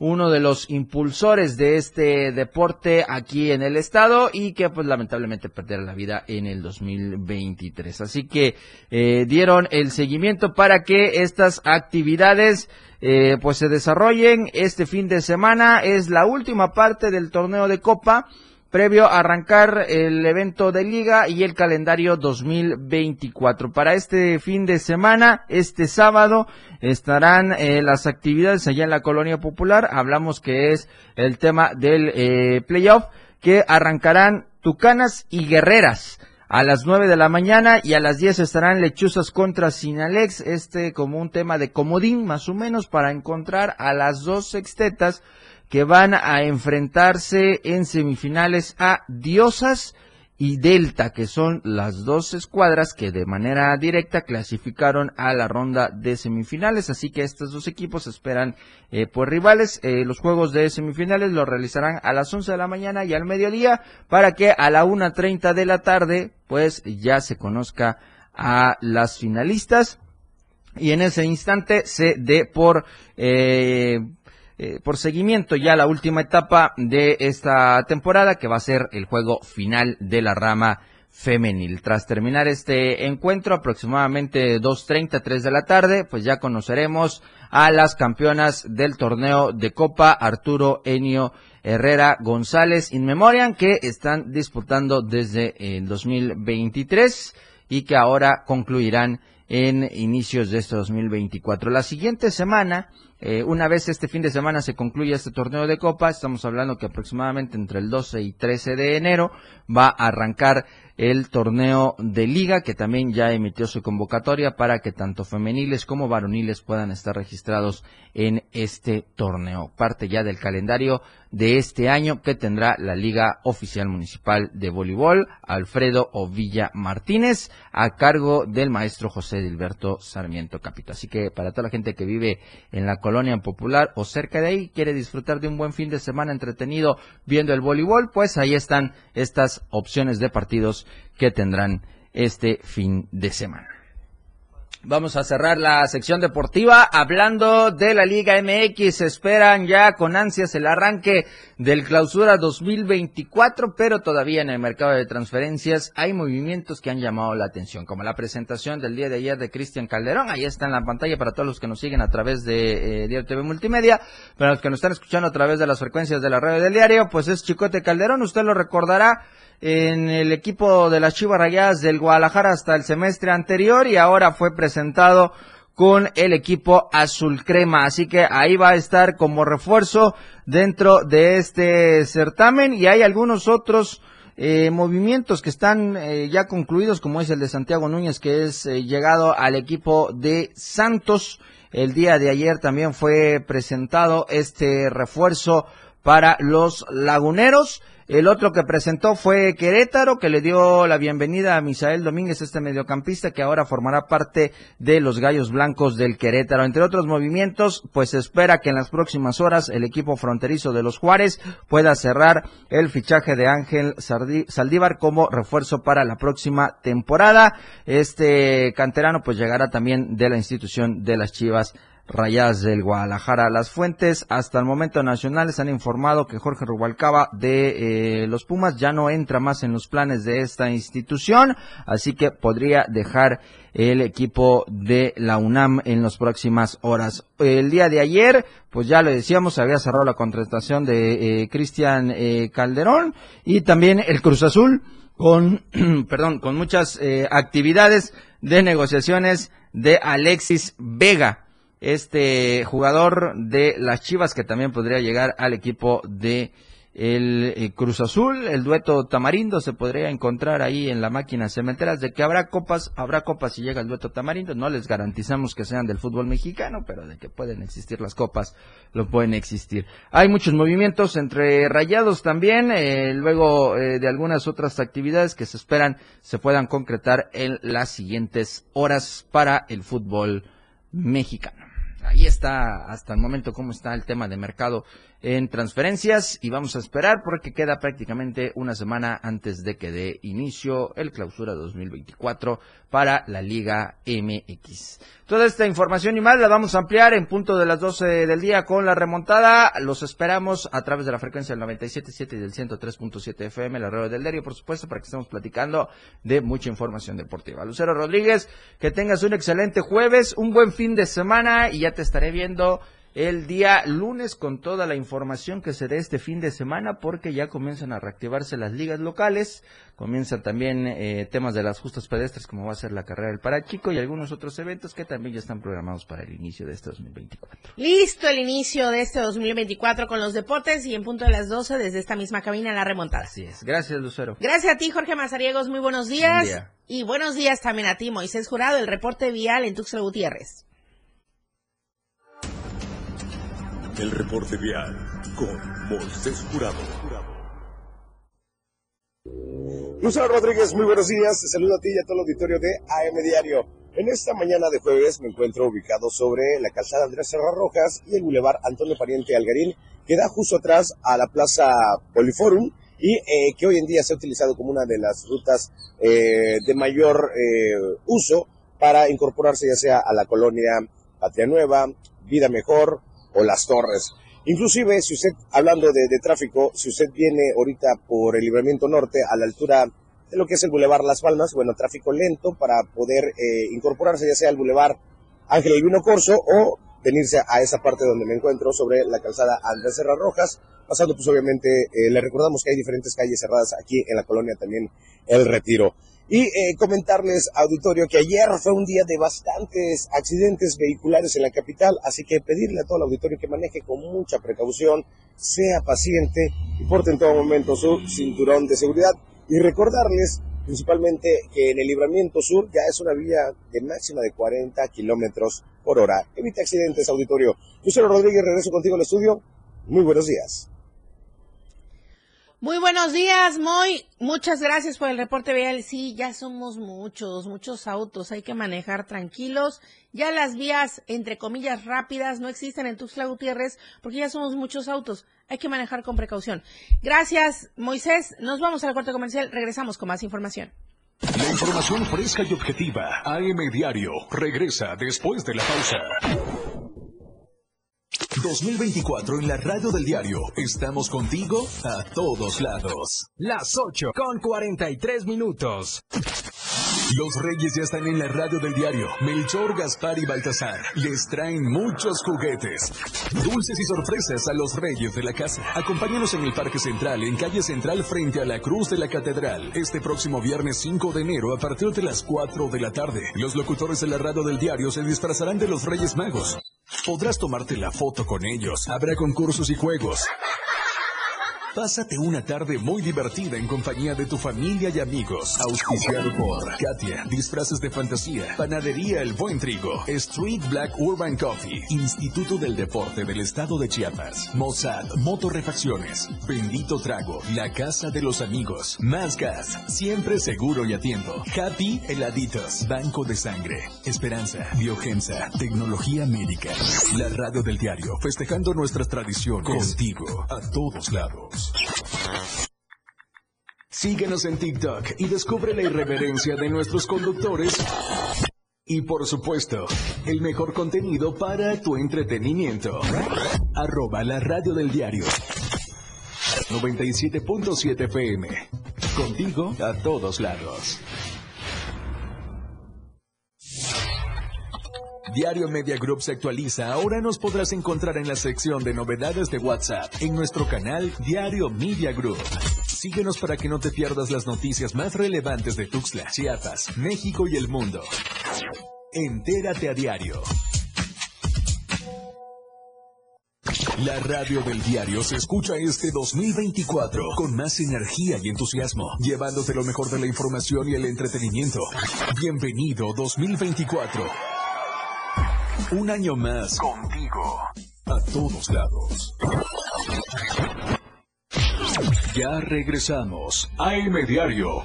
uno de los impulsores de este deporte aquí en el estado y que pues lamentablemente perderá la vida en el 2023. Así que eh, dieron el seguimiento para que estas actividades eh, pues se desarrollen este fin de semana. Es la última parte del torneo de Copa previo a arrancar el evento de liga y el calendario 2024. Para este fin de semana, este sábado, estarán eh, las actividades allá en la Colonia Popular. Hablamos que es el tema del eh, playoff, que arrancarán Tucanas y Guerreras. A las nueve de la mañana y a las diez estarán Lechuzas contra Sinalex, este como un tema de comodín más o menos para encontrar a las dos sextetas que van a enfrentarse en semifinales a Diosas y Delta, que son las dos escuadras que de manera directa clasificaron a la ronda de semifinales. Así que estos dos equipos esperan eh, por rivales. Eh, los juegos de semifinales los realizarán a las 11 de la mañana y al mediodía para que a la 1.30 de la tarde pues ya se conozca a las finalistas. Y en ese instante se dé por eh, eh, por seguimiento ya la última etapa de esta temporada, que va a ser el juego final de la rama femenil. Tras terminar este encuentro, aproximadamente 2.30, 3 de la tarde, pues ya conoceremos a las campeonas del torneo de Copa, Arturo Enio Herrera González In Memoriam, que están disputando desde el 2023 y que ahora concluirán en inicios de este 2024. La siguiente semana eh, una vez este fin de semana se concluya este torneo de copa, estamos hablando que aproximadamente entre el 12 y 13 de enero va a arrancar el torneo de liga que también ya emitió su convocatoria para que tanto femeniles como varoniles puedan estar registrados en este torneo. Parte ya del calendario de este año que tendrá la Liga Oficial Municipal de Voleibol Alfredo Ovilla Martínez a cargo del maestro José Dilberto Sarmiento Capito. Así que para toda la gente que vive en la colonia popular o cerca de ahí quiere disfrutar de un buen fin de semana entretenido viendo el voleibol, pues ahí están estas opciones de partidos que tendrán este fin de semana. Vamos a cerrar la sección deportiva hablando de la Liga MX. Esperan ya con ansias el arranque del clausura 2024, pero todavía en el mercado de transferencias hay movimientos que han llamado la atención, como la presentación del día de ayer de Cristian Calderón. Ahí está en la pantalla para todos los que nos siguen a través de eh, Diario TV Multimedia, para los que nos están escuchando a través de las frecuencias de la radio del diario, pues es Chicote Calderón. Usted lo recordará en el equipo de las Chivas Rayadas del Guadalajara hasta el semestre anterior y ahora fue presentado con el equipo azul crema. Así que ahí va a estar como refuerzo dentro de este certamen y hay algunos otros eh, movimientos que están eh, ya concluidos, como es el de Santiago Núñez, que es eh, llegado al equipo de Santos. El día de ayer también fue presentado este refuerzo para los laguneros. El otro que presentó fue Querétaro, que le dio la bienvenida a Misael Domínguez, este mediocampista que ahora formará parte de los Gallos Blancos del Querétaro. Entre otros movimientos, pues se espera que en las próximas horas el equipo fronterizo de los Juárez pueda cerrar el fichaje de Ángel Saldívar como refuerzo para la próxima temporada. Este canterano pues llegará también de la institución de las Chivas Rayas del Guadalajara. Las fuentes hasta el momento nacionales han informado que Jorge Rubalcaba de eh, los Pumas ya no entra más en los planes de esta institución, así que podría dejar el equipo de la UNAM en las próximas horas. El día de ayer, pues ya lo decíamos, había cerrado la contratación de eh, Cristian eh, Calderón y también el Cruz Azul con, perdón, con muchas actividades de negociaciones de Alexis Vega este jugador de las Chivas que también podría llegar al equipo de el, eh, Cruz Azul, el dueto Tamarindo se podría encontrar ahí en la máquina cementeras de que habrá copas, habrá copas si llega el dueto Tamarindo, no les garantizamos que sean del fútbol mexicano, pero de que pueden existir las copas, lo pueden existir. Hay muchos movimientos entre rayados también, eh, luego eh, de algunas otras actividades que se esperan se puedan concretar en las siguientes horas para el fútbol mexicano. Ahí está hasta el momento cómo está el tema de mercado en transferencias y vamos a esperar porque queda prácticamente una semana antes de que dé inicio el clausura 2024 para la Liga MX. Toda esta información y más la vamos a ampliar en punto de las 12 del día con la remontada. Los esperamos a través de la frecuencia del 97.7 y del 103.7 FM, la radio del diario, por supuesto, para que estemos platicando de mucha información deportiva. Lucero Rodríguez, que tengas un excelente jueves, un buen fin de semana y ya te estaré viendo el día lunes con toda la información que se dé este fin de semana porque ya comienzan a reactivarse las ligas locales, comienzan también eh, temas de las justas pedestres como va a ser la carrera del Parachico y algunos otros eventos que también ya están programados para el inicio de este 2024. Listo el inicio de este 2024 con los deportes y en punto de las 12 desde esta misma cabina la remontada. Así es, gracias Lucero. Gracias a ti Jorge Mazariegos, muy buenos días. Y buenos días también a ti Moisés Jurado, el reporte vial en Tuxtla Gutiérrez. El reporte vial con Moisés Jurado. Lucero Rodríguez, muy buenos días. Te saludo a ti y a todo el auditorio de AM Diario. En esta mañana de jueves me encuentro ubicado sobre la calzada Andrés Serra Rojas y el bulevar Antonio Pariente Algarín, que da justo atrás a la plaza Poliforum y eh, que hoy en día se ha utilizado como una de las rutas eh, de mayor eh, uso para incorporarse ya sea a la colonia Patria Nueva, Vida Mejor, o las torres. Inclusive, si usted, hablando de, tráfico, si usted viene ahorita por el libramiento norte a la altura de lo que es el Boulevard Las Palmas, bueno, tráfico lento para poder eh, incorporarse ya sea al Boulevard Ángel Elvino Corso o venirse a esa parte donde me encuentro sobre la calzada Andrés Serra Rojas, pasando pues obviamente, eh, le recordamos que hay diferentes calles cerradas aquí en la colonia también El Retiro. Y eh, comentarles, auditorio, que ayer fue un día de bastantes accidentes vehiculares en la capital, así que pedirle a todo el auditorio que maneje con mucha precaución, sea paciente y porte en todo momento su cinturón de seguridad. Y recordarles principalmente que en el libramiento sur ya es una vía de máxima de 40 kilómetros por hora. Evite accidentes, auditorio. Lucero Rodríguez, regreso contigo al estudio. Muy buenos días. Muy buenos días, Moy. Muchas gracias por el reporte vial. Sí, ya somos muchos, muchos autos. Hay que manejar tranquilos. Ya las vías, entre comillas, rápidas no existen en Tuxtla Gutiérrez porque ya somos muchos autos. Hay que manejar con precaución. Gracias, Moisés. Nos vamos al cuarto comercial. Regresamos con más información. La información fresca y objetiva. AM Diario. Regresa después de la pausa. 2024 en la radio del diario. Estamos contigo a todos lados. Las 8 con 43 minutos. Los reyes ya están en la radio del diario. Melchor, Gaspar y Baltasar les traen muchos juguetes. Dulces y sorpresas a los reyes de la casa. Acompáñanos en el Parque Central, en calle Central frente a la Cruz de la Catedral. Este próximo viernes 5 de enero a partir de las 4 de la tarde. Los locutores de la radio del diario se disfrazarán de los Reyes Magos. Podrás tomarte la foto con ellos. Habrá concursos y juegos. Pásate una tarde muy divertida en compañía de tu familia y amigos. Auspiciado por Katia, Disfraces de Fantasía, Panadería El Buen Trigo, Street Black Urban Coffee, Instituto del Deporte del Estado de Chiapas, Mossad, Motorrefacciones, Bendito Trago, La Casa de los Amigos, Más Gas, Siempre Seguro y a Happy Heladitos, Banco de Sangre, Esperanza, Biogenza, Tecnología Médica, la radio del diario, festejando nuestras tradiciones, contigo, a todos lados. Síguenos en TikTok y descubre la irreverencia de nuestros conductores. Y por supuesto, el mejor contenido para tu entretenimiento. Arroba la radio del diario. 97.7 FM. Contigo a todos lados. Diario Media Group se actualiza. Ahora nos podrás encontrar en la sección de novedades de WhatsApp en nuestro canal Diario Media Group. Síguenos para que no te pierdas las noticias más relevantes de Tuxtla, Chiapas, México y el mundo. Entérate a diario. La radio del diario se escucha este 2024 con más energía y entusiasmo, llevándote lo mejor de la información y el entretenimiento. Bienvenido 2024. Un año más contigo. A todos lados. Ya regresamos. AM Diario.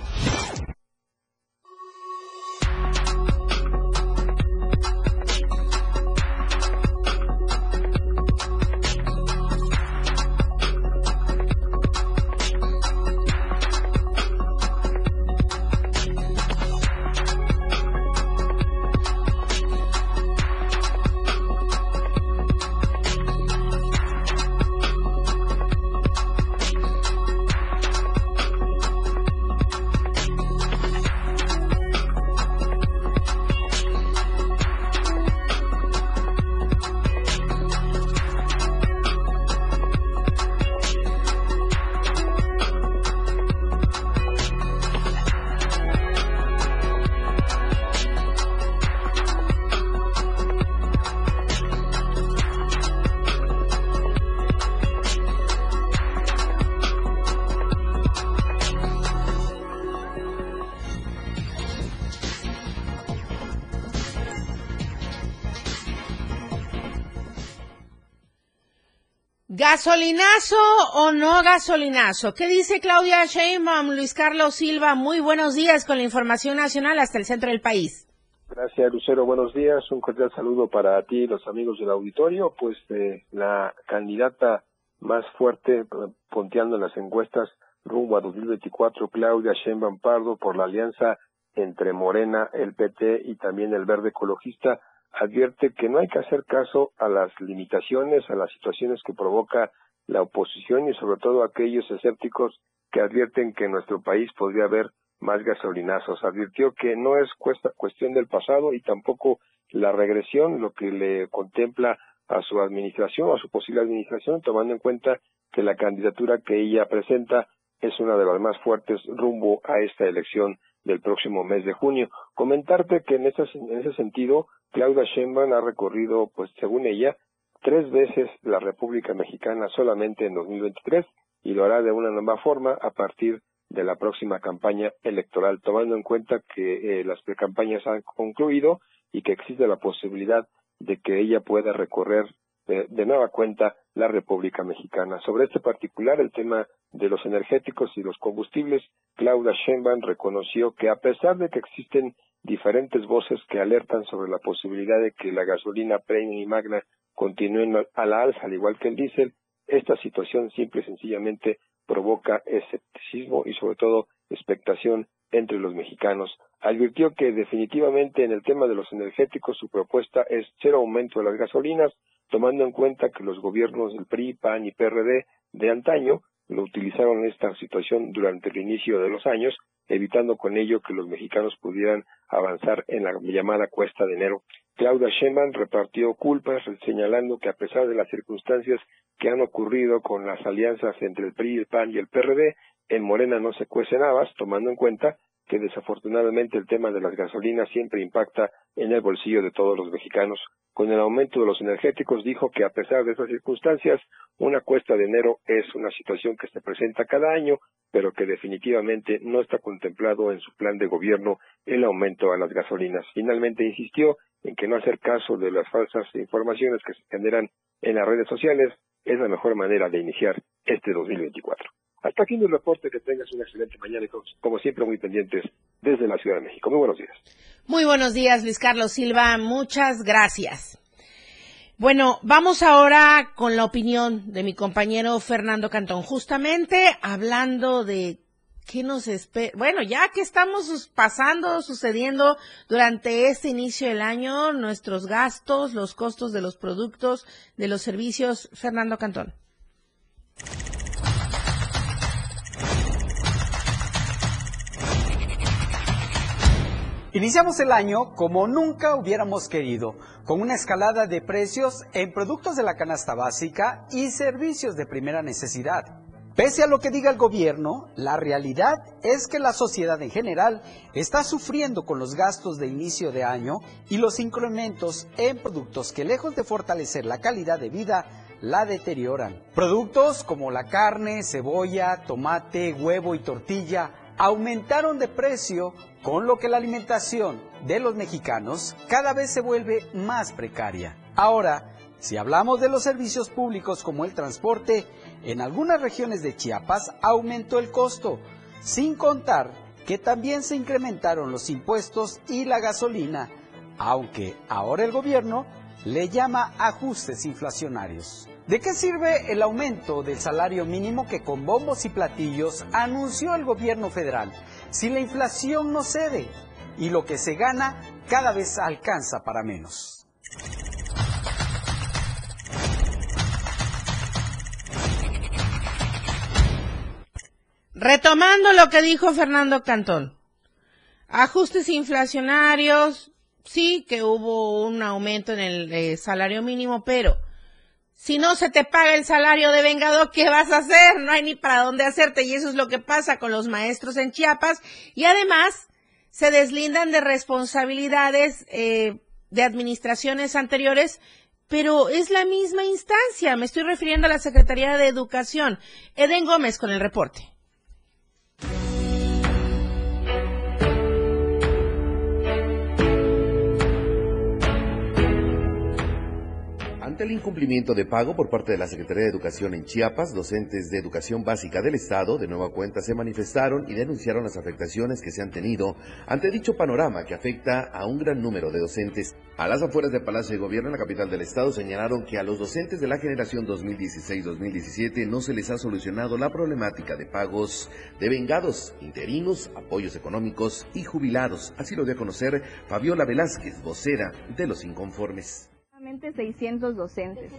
¿Gasolinazo o no gasolinazo? ¿Qué dice Claudia Sheinbaum, Luis Carlos Silva? Muy buenos días con la información nacional hasta el centro del país. Gracias, Lucero. Buenos días. Un cordial saludo para ti y los amigos del auditorio. Pues eh, la candidata más fuerte, eh, ponteando en las encuestas rumbo a 2024, Claudia Sheinbaum Pardo, por la alianza entre Morena, el PT y también el Verde Ecologista, advierte que no hay que hacer caso a las limitaciones, a las situaciones que provoca la oposición y sobre todo aquellos escépticos que advierten que en nuestro país podría haber más gasolinazos. Advirtió que no es cuestión del pasado y tampoco la regresión lo que le contempla a su administración, a su posible administración, tomando en cuenta que la candidatura que ella presenta es una de las más fuertes rumbo a esta elección del próximo mes de junio. Comentarte que en ese, en ese sentido, Claudia Sheinbaum ha recorrido, pues según ella, tres veces la República Mexicana solamente en 2023 y lo hará de una nueva forma a partir de la próxima campaña electoral, tomando en cuenta que eh, las precampañas han concluido y que existe la posibilidad de que ella pueda recorrer de, nueva cuenta la República Mexicana. Sobre este particular, el tema de los energéticos y los combustibles, Claudia Sheinbaum reconoció que a pesar de que existen diferentes voces que alertan sobre la posibilidad de que la gasolina premium y magna continúen a la alza, al igual que el diésel, esta situación simple y sencillamente provoca escepticismo y sobre todo expectación entre los mexicanos. Advirtió que definitivamente en el tema de los energéticos su propuesta es cero aumento de las gasolinas, tomando en cuenta que los gobiernos del PRI, PAN y PRD de antaño lo utilizaron en esta situación durante el inicio de los años, evitando con ello que los mexicanos pudieran avanzar en la llamada cuesta de enero. Claudia Sheinbaum repartió culpas, señalando que a pesar de las circunstancias que han ocurrido con las alianzas entre el PRI, el PAN y el PRD, en Morena no se cuecen habas, tomando en cuenta que desafortunadamente el tema de las gasolinas siempre impacta en el bolsillo de todos los mexicanos. Con el aumento de los energéticos dijo que a pesar de esas circunstancias, una cuesta de enero es una situación que se presenta cada año, pero que definitivamente no está contemplado en su plan de gobierno el aumento a las gasolinas. Finalmente insistió en que no hacer caso de las falsas informaciones que se generan en las redes sociales es la mejor manera de iniciar este 2024. Hasta aquí mi reporte, que tengas una excelente mañana y como siempre muy pendientes desde la Ciudad de México. Muy buenos días. Muy buenos días, Luis Carlos Silva. Muchas gracias. Bueno, vamos ahora con la opinión de mi compañero Fernando Cantón, justamente hablando de qué nos espera. Bueno, ya que estamos pasando, sucediendo durante este inicio del año, nuestros gastos, los costos de los productos, de los servicios. Fernando Cantón. Iniciamos el año como nunca hubiéramos querido, con una escalada de precios en productos de la canasta básica y servicios de primera necesidad. Pese a lo que diga el gobierno, la realidad es que la sociedad en general está sufriendo con los gastos de inicio de año y los incrementos en productos que lejos de fortalecer la calidad de vida, la deterioran. Productos como la carne, cebolla, tomate, huevo y tortilla aumentaron de precio, con lo que la alimentación de los mexicanos cada vez se vuelve más precaria. Ahora, si hablamos de los servicios públicos como el transporte, en algunas regiones de Chiapas aumentó el costo, sin contar que también se incrementaron los impuestos y la gasolina, aunque ahora el gobierno le llama ajustes inflacionarios. ¿De qué sirve el aumento del salario mínimo que con bombos y platillos anunció el gobierno federal si la inflación no cede y lo que se gana cada vez alcanza para menos? Retomando lo que dijo Fernando Cantón, ajustes inflacionarios, sí que hubo un aumento en el eh, salario mínimo, pero si no se te paga el salario de vengador, ¿qué vas a hacer? No hay ni para dónde hacerte y eso es lo que pasa con los maestros en Chiapas y además se deslindan de responsabilidades eh, de administraciones anteriores pero es la misma instancia. Me estoy refiriendo a la Secretaría de Educación. Eden Gómez con el reporte. Ante el incumplimiento de pago por parte de la Secretaría de Educación en Chiapas, docentes de educación básica del Estado de nueva cuenta se manifestaron y denunciaron las afectaciones que se han tenido ante dicho panorama que afecta a un gran número de docentes. A las afueras del Palacio de Gobierno en la capital del Estado señalaron que a los docentes de la generación 2016-2017 no se les ha solucionado la problemática de pagos de vengados, interinos, apoyos económicos y jubilados. Así lo dio a conocer Fabiola Velázquez, vocera de los inconformes. 600 docentes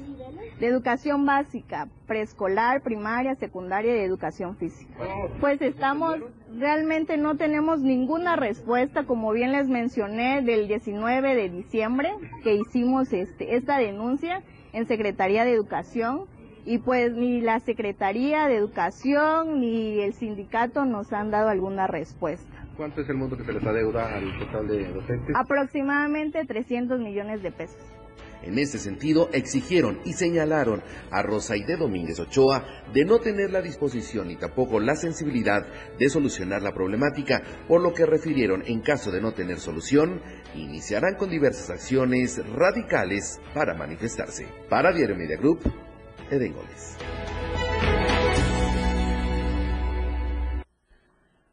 de educación básica, preescolar, primaria, secundaria y educación física. Pues estamos, realmente no tenemos ninguna respuesta, como bien les mencioné, del 19 de diciembre que hicimos este, esta denuncia en Secretaría de Educación y pues ni la Secretaría de Educación ni el sindicato nos han dado alguna respuesta. ¿Cuánto es el monto que se les adeuda al total de docentes? Aproximadamente 300 millones de pesos. En ese sentido, exigieron y señalaron a Rosaide Domínguez Ochoa de no tener la disposición ni tampoco la sensibilidad de solucionar la problemática, por lo que refirieron en caso de no tener solución, iniciarán con diversas acciones radicales para manifestarse. Para Diario Media Group, Eden Gómez.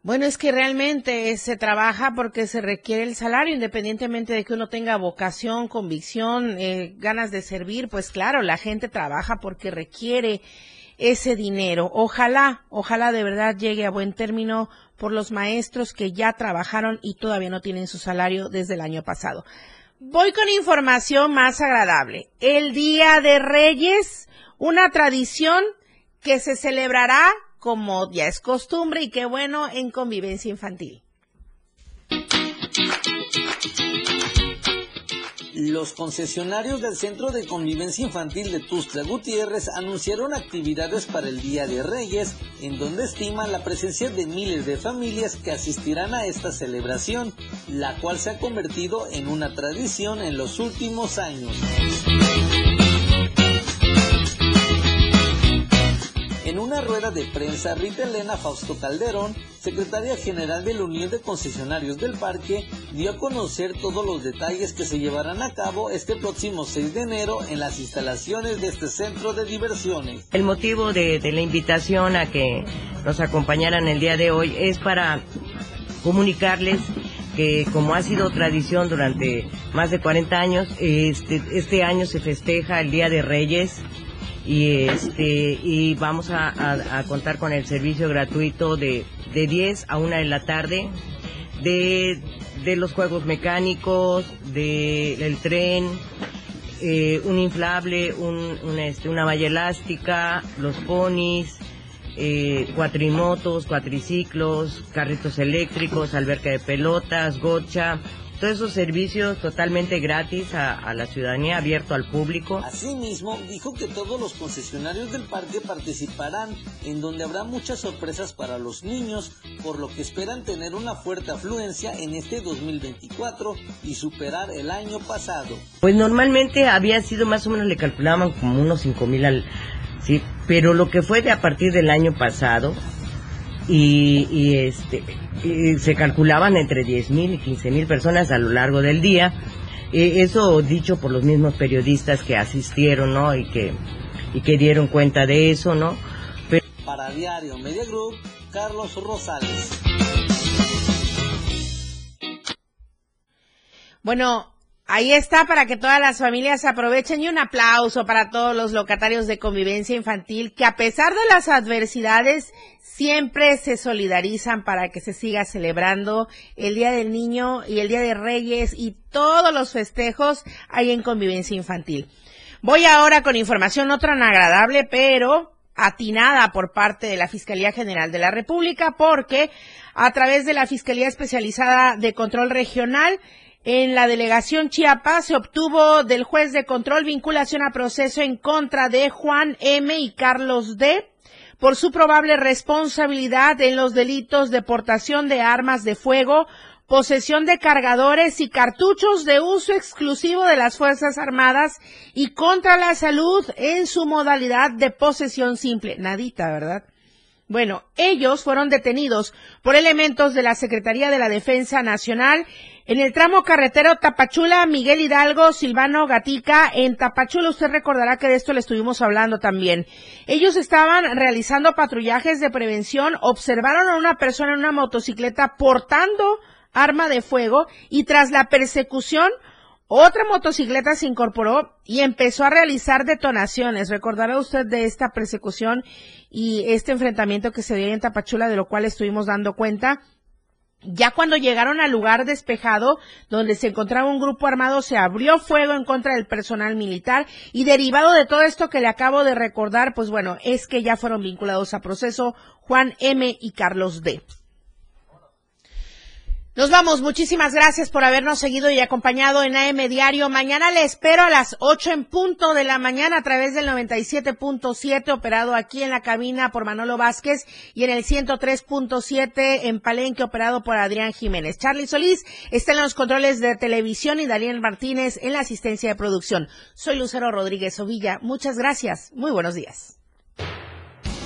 Bueno, es que realmente se trabaja porque se requiere el salario, independientemente de que uno tenga vocación, convicción, eh, ganas de servir, pues claro, la gente trabaja porque requiere ese dinero. Ojalá, ojalá de verdad llegue a buen término por los maestros que ya trabajaron y todavía no tienen su salario desde el año pasado. Voy con información más agradable. El Día de Reyes, una tradición que se celebrará como ya es costumbre y qué bueno en convivencia infantil. Los concesionarios del Centro de Convivencia Infantil de Tustra Gutiérrez anunciaron actividades para el Día de Reyes, en donde estiman la presencia de miles de familias que asistirán a esta celebración, la cual se ha convertido en una tradición en los últimos años. En una rueda de prensa, Rita Elena Fausto Calderón, secretaria general de la Unión de Concesionarios del Parque, dio a conocer todos los detalles que se llevarán a cabo este próximo 6 de enero en las instalaciones de este centro de diversiones. El motivo de, la invitación a que nos acompañaran el día de hoy es para comunicarles que como ha sido tradición durante más de 40 años, este, este año se festeja el Día de Reyes y este y vamos a, contar con el servicio gratuito de, de 10 a 1 de la tarde de, de los juegos mecánicos, de, del tren, eh, un inflable, un, este, una valla elástica, los ponis, eh, cuatrimotos, cuatriciclos, carritos eléctricos, alberca de pelotas, gocha, todos esos servicios totalmente gratis a, a la ciudadanía, abierto al público. Asimismo, dijo que todos los concesionarios del parque participarán, en donde habrá muchas sorpresas para los niños, por lo que esperan tener una fuerte afluencia en este 2024 y superar el año pasado. Pues normalmente había sido más o menos, le calculaban como unos cinco mil al... Sí, pero lo que fue de a partir del año pasado, y, y este y se calculaban entre 10 mil y 15 mil personas a lo largo del día. Eh, eso dicho por los mismos periodistas que asistieron, ¿no? Y que, y que dieron cuenta de eso, ¿no? Pero... Para Diario Media Group, Carlos Rosales. Bueno, Ahí está para que todas las familias aprovechen y un aplauso para todos los locatarios de convivencia infantil que a pesar de las adversidades siempre se solidarizan para que se siga celebrando el Día del Niño y el Día de Reyes y todos los festejos ahí en convivencia infantil. Voy ahora con información no tan agradable, pero atinada por parte de la Fiscalía General de la República porque a través de la Fiscalía Especializada de Control Regional en la delegación Chiapas se obtuvo del juez de control vinculación a proceso en contra de Juan M. y Carlos D. por su probable responsabilidad en los delitos de portación de armas de fuego, posesión de cargadores y cartuchos de uso exclusivo de las Fuerzas Armadas y contra la salud en su modalidad de posesión simple. Nadita, ¿verdad? Bueno, ellos fueron detenidos por elementos de la Secretaría de la Defensa Nacional en el tramo carretero Tapachula, Miguel Hidalgo, Silvano Gatica, en Tapachula usted recordará que de esto le estuvimos hablando también. Ellos estaban realizando patrullajes de prevención, observaron a una persona en una motocicleta portando arma de fuego y tras la persecución otra motocicleta se incorporó y empezó a realizar detonaciones. Recordará usted de esta persecución y este enfrentamiento que se dio en Tapachula, de lo cual estuvimos dando cuenta. Ya cuando llegaron al lugar despejado donde se encontraba un grupo armado, se abrió fuego en contra del personal militar y derivado de todo esto que le acabo de recordar, pues bueno, es que ya fueron vinculados a proceso Juan M. y Carlos D. Nos vamos. Muchísimas gracias por habernos seguido y acompañado en AM Diario. Mañana le espero a las 8 en punto de la mañana a través del 97.7 operado aquí en la cabina por Manolo Vázquez y en el 103.7 en Palenque operado por Adrián Jiménez. Charlie Solís está en los controles de televisión y Daniel Martínez en la asistencia de producción. Soy Lucero Rodríguez Ovilla. Muchas gracias. Muy buenos días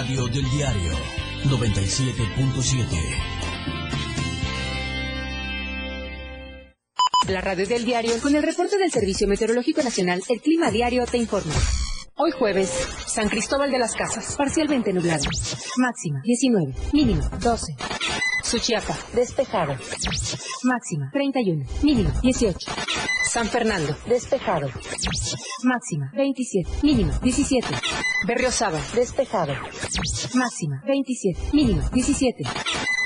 radio del diario 97.7. La radio del diario con el reporte del Servicio Meteorológico Nacional, el Clima Diario te informa. Hoy jueves, San Cristóbal de las Casas, parcialmente nublado. Máxima 19, mínimo 12. Suchiapa, despejado. Máxima 31, mínimo 18. San Fernando, despejado. Máxima 27, mínimo 17. Berriosaba, despejado. Máxima 27, mínimo 17.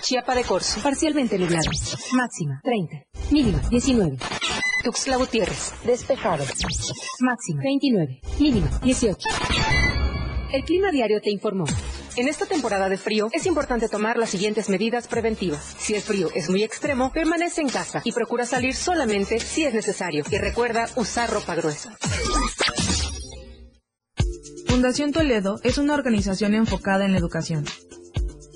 Chiapa de Corzo, parcialmente nublado. Máxima 30, mínimo 19. Tuxtla Gutiérrez, despejado. Máxima 29, mínimo 18. El clima diario te informó. En esta temporada de frío es importante tomar las siguientes medidas preventivas. Si el frío es muy extremo, permanece en casa y procura salir solamente si es necesario. Y recuerda usar ropa gruesa. Fundación Toledo es una organización enfocada en la educación.